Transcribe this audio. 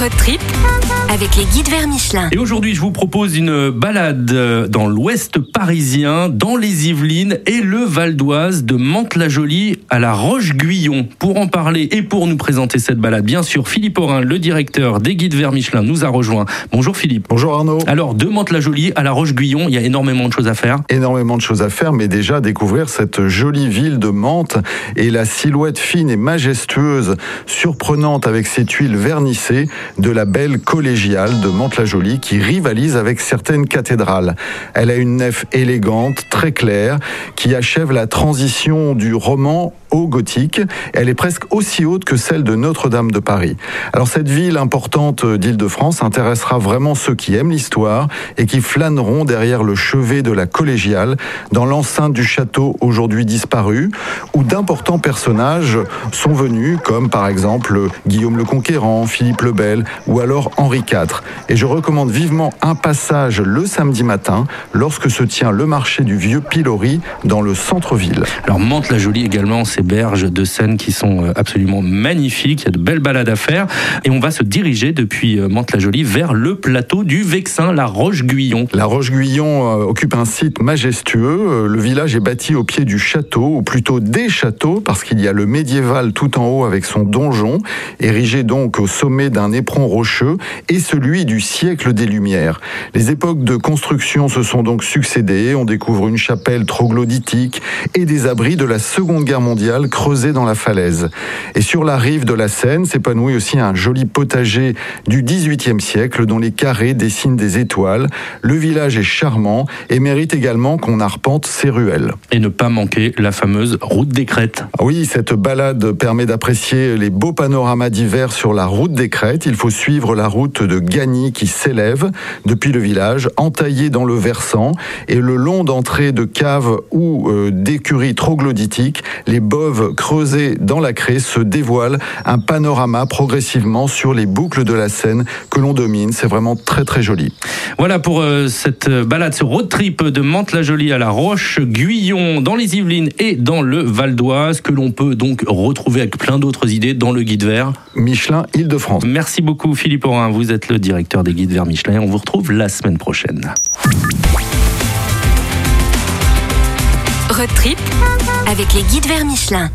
Road trip avec les guides vers Michelin. Et aujourd'hui, je vous propose une balade euh, dans l'ouest parisien, dans les Yvelines et le Val d'Oise, de Mantes-la-Jolie à la Roche-Guyon. Pour en parler et pour nous présenter cette balade, bien sûr, Philippe Aurin, le directeur des guides vers Michelin, nous a rejoint. Bonjour Philippe. Bonjour Arnaud. Alors, de Mantes-la-Jolie à la Roche-Guyon, il y a énormément de choses à faire. Énormément de choses à faire, mais déjà découvrir cette jolie ville de Mantes et la silhouette fine et majestueuse, surprenante avec ses tuiles vernissées de la belle collégiale de Mantes-la-Jolie qui rivalise avec certaines cathédrales. Elle a une nef élégante, très claire, qui achève la transition du roman gothique. Elle est presque aussi haute que celle de Notre-Dame de Paris. Alors cette ville importante d'Île-de-France intéressera vraiment ceux qui aiment l'histoire et qui flâneront derrière le chevet de la collégiale dans l'enceinte du château aujourd'hui disparu où d'importants personnages sont venus comme par exemple Guillaume le Conquérant, Philippe le Bel ou alors Henri IV. Et je recommande vivement un passage le samedi matin lorsque se tient le marché du vieux pilori dans le centre-ville. Alors Mantes-la-Jolie également, ces berges de Seine qui sont euh, absolument magnifiques. Il y a de belles balades à faire. Et on va se diriger depuis euh, Mantes-la-Jolie vers le plateau du Vexin, la Roche-Guyon. La Roche-Guyon euh, occupe un site majestueux. Le village est bâti au pied du château, ou plutôt des châteaux, parce qu'il y a le médiéval tout en haut avec son donjon, érigé donc au sommet d'un éperon rocheux, et celui du siècle des Lumières. Les époques de construction se sont donc succédées. On découvre une chapelle troglodytique et des abris de la Seconde Guerre mondiale creusés dans la falaise. Et sur la rive de la Seine s'épanouit aussi un joli potager du XVIIIe siècle dont les carrés dessinent des étoiles. Le village est charmant et mérite également qu'on arpente ses ruelles. Et ne pas manquer la fameuse route des crêtes. Oui, cette balade permet d'apprécier les beaux panoramas d'hiver sur la route des crêtes. Il faut suivre la route de Gagny qui s'élève depuis le village, entaillée dans le versant, et le long d'entrées de caves ou euh, d'écuries troglodytiques, les creusées dans la craie se dévoilent un panorama progressivement sur les boucles de la Seine que l'on domine. C'est vraiment très très joli. Voilà pour euh, cette balade, ce road trip de Mantes-la-Jolie à la Roche-Guyon dans les Yvelines et dans le Val d'Oise que l'on peut donc retrouver avec plein d'autres idées dans le guide vert. Michelin Île-de-France. Merci beaucoup Philippe Aurin, vous êtes le directeur des guides vers Michelin et on vous retrouve la semaine prochaine. Road trip avec les guides vers Michelin.